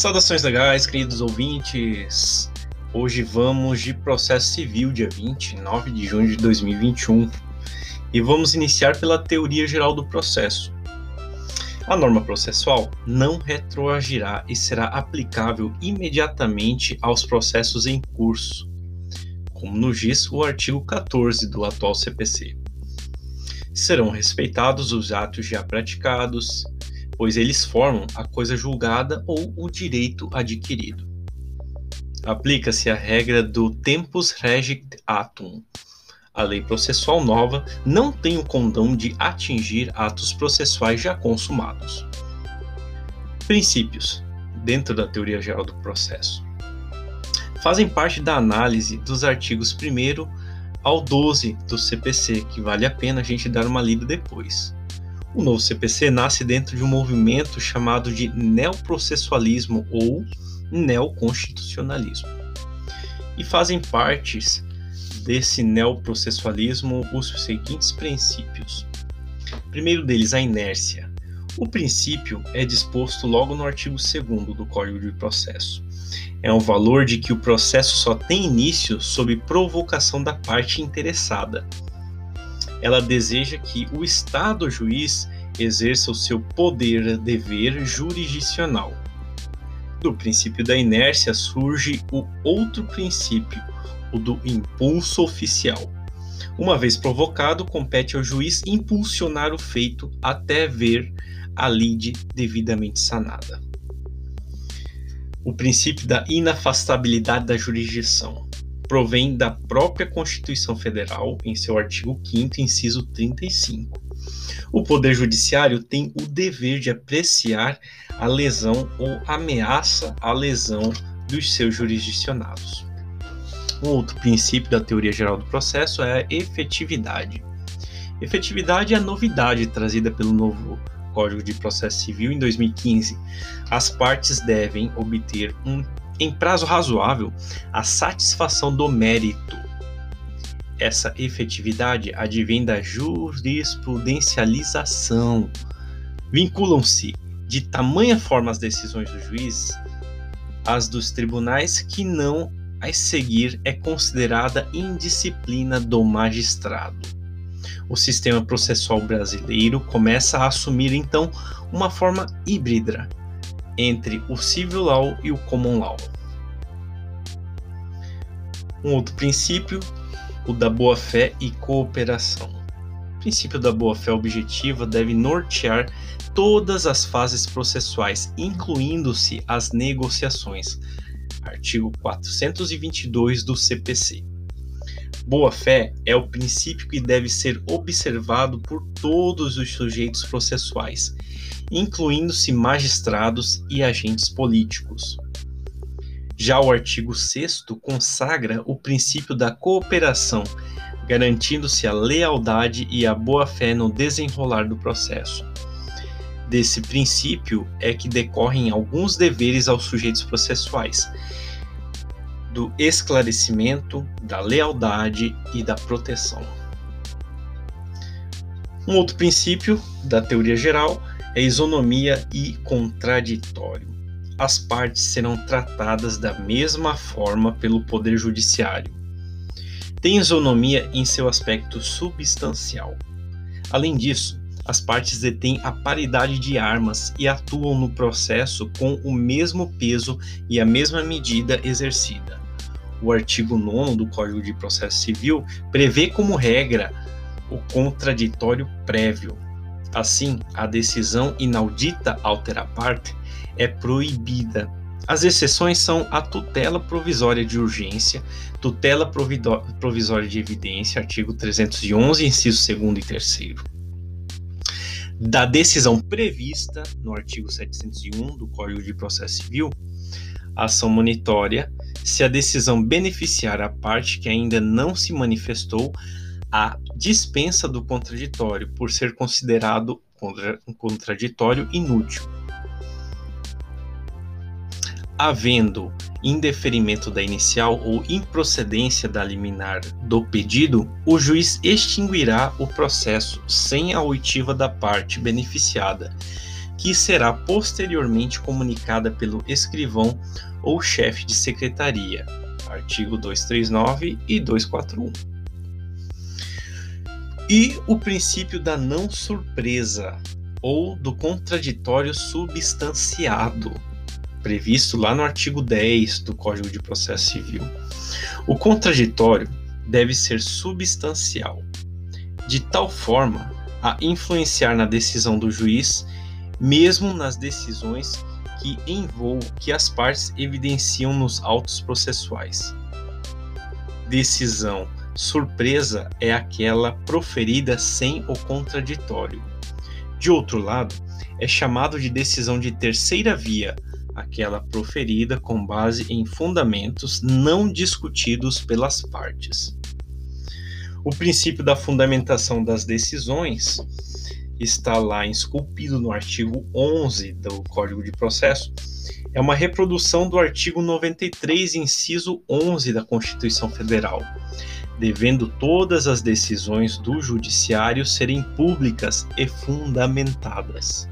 Saudações legais, queridos ouvintes. Hoje vamos de processo civil, dia 29 de junho de 2021, e vamos iniciar pela teoria geral do processo. A norma processual não retroagirá e será aplicável imediatamente aos processos em curso, como nos diz o artigo 14 do atual CPC. Serão respeitados os atos já praticados, pois eles formam a coisa julgada ou o direito adquirido. Aplica-se a regra do tempus regit atum. A lei processual nova não tem o condão de atingir atos processuais já consumados. Princípios dentro da teoria geral do processo fazem parte da análise dos artigos 1 ao 12 do CPC, que vale a pena a gente dar uma lida depois. O novo CPC nasce dentro de um movimento chamado de neoprocessualismo ou neoconstitucionalismo. E fazem partes desse neoprocessualismo os seguintes princípios. Primeiro deles, a inércia. O princípio é disposto logo no artigo 2 do Código de Processo. É um valor de que o processo só tem início sob provocação da parte interessada ela deseja que o Estado juiz exerça o seu poder dever jurisdicional. Do princípio da inércia surge o outro princípio, o do impulso oficial. Uma vez provocado, compete ao juiz impulsionar o feito até ver a lide devidamente sanada. O princípio da inafastabilidade da jurisdição provém da própria Constituição Federal, em seu artigo 5, inciso 35. O Poder Judiciário tem o dever de apreciar a lesão ou ameaça à lesão dos seus jurisdicionados. Um outro princípio da teoria geral do processo é a efetividade. Efetividade é a novidade trazida pelo novo Código de Processo Civil em 2015. As partes devem obter um em prazo razoável, a satisfação do mérito. Essa efetividade advém da jurisprudencialização. Vinculam-se de tamanha forma as decisões do juiz às dos tribunais que não a seguir é considerada indisciplina do magistrado. O sistema processual brasileiro começa a assumir então uma forma híbrida entre o civil law e o common law. Um outro princípio, o da boa-fé e cooperação. O princípio da boa-fé objetiva deve nortear todas as fases processuais, incluindo-se as negociações. Artigo 422 do CPC. Boa-fé é o princípio que deve ser observado por todos os sujeitos processuais, incluindo-se magistrados e agentes políticos. Já o artigo 6 consagra o princípio da cooperação, garantindo-se a lealdade e a boa-fé no desenrolar do processo. Desse princípio é que decorrem alguns deveres aos sujeitos processuais, do esclarecimento, da lealdade e da proteção. Um outro princípio da teoria geral é isonomia e contraditório as partes serão tratadas da mesma forma pelo Poder Judiciário. Tem isonomia em seu aspecto substancial. Além disso, as partes detêm a paridade de armas e atuam no processo com o mesmo peso e a mesma medida exercida. O artigo 9 do Código de Processo Civil prevê como regra o contraditório prévio. Assim, a decisão inaudita altera parte é proibida. As exceções são a tutela provisória de urgência, tutela provisória de evidência, artigo 311, inciso 2 e 3 da decisão prevista no artigo 701 do Código de Processo Civil, ação monitória, se a decisão beneficiar a parte que ainda não se manifestou, a dispensa do contraditório por ser considerado um contraditório inútil. Havendo indeferimento da inicial ou improcedência da liminar do pedido, o juiz extinguirá o processo sem a oitiva da parte beneficiada, que será posteriormente comunicada pelo escrivão ou chefe de secretaria. Artigo 239 e 241. E o princípio da não surpresa ou do contraditório substanciado, previsto lá no artigo 10 do Código de Processo Civil. O contraditório deve ser substancial, de tal forma a influenciar na decisão do juiz, mesmo nas decisões que envolvam que as partes evidenciam nos autos processuais. Decisão surpresa é aquela proferida sem o contraditório. De outro lado, é chamado de decisão de terceira via aquela proferida com base em fundamentos não discutidos pelas partes. O princípio da fundamentação das decisões está lá esculpido no artigo 11 do Código de Processo. É uma reprodução do artigo 93, inciso 11 da Constituição Federal, devendo todas as decisões do Judiciário serem públicas e fundamentadas.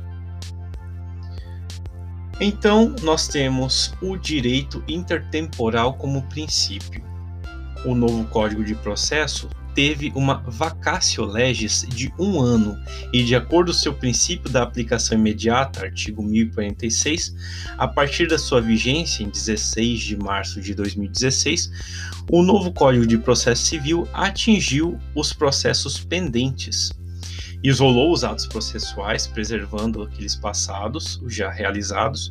Então, nós temos o direito intertemporal como princípio. O novo Código de Processo teve uma vacatio legis de um ano e, de acordo com seu princípio da aplicação imediata, artigo 1046, a partir da sua vigência em 16 de março de 2016, o novo Código de Processo Civil atingiu os processos pendentes. Isolou os atos processuais, preservando aqueles passados, os já realizados,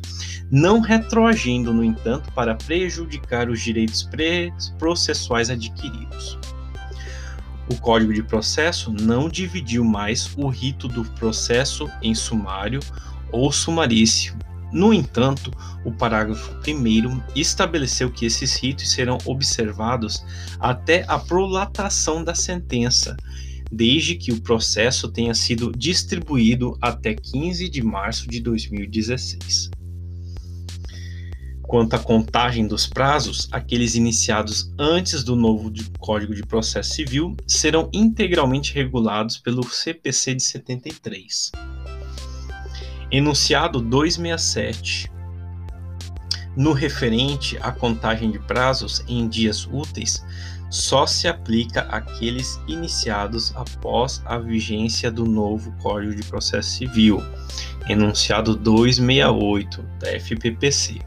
não retroagindo, no entanto, para prejudicar os direitos processuais adquiridos o Código de Processo não dividiu mais o rito do processo em sumário ou sumarício. No entanto, o parágrafo 1 estabeleceu que esses ritos serão observados até a prolatação da sentença, desde que o processo tenha sido distribuído até 15 de março de 2016. Quanto à contagem dos prazos, aqueles iniciados antes do novo Código de Processo Civil serão integralmente regulados pelo CPC de 73. Enunciado 267. No referente à contagem de prazos em dias úteis, só se aplica àqueles iniciados após a vigência do novo Código de Processo Civil, enunciado 268 da FPPC.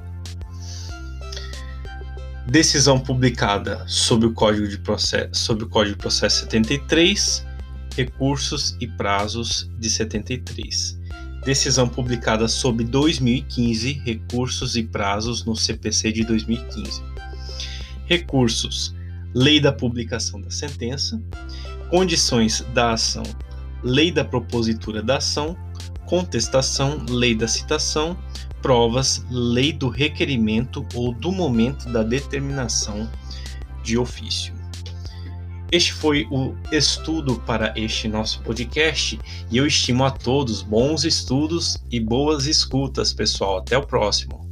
Decisão publicada sob o Código de Processo, sob o Código de Processo 73, recursos e prazos de 73. Decisão publicada sob 2015, recursos e prazos no CPC de 2015. Recursos: Lei da publicação da sentença, condições da ação, Lei da propositura da ação, contestação, Lei da citação, provas, lei do requerimento ou do momento da determinação de ofício. Este foi o estudo para este nosso podcast e eu estimo a todos bons estudos e boas escutas, pessoal. Até o próximo.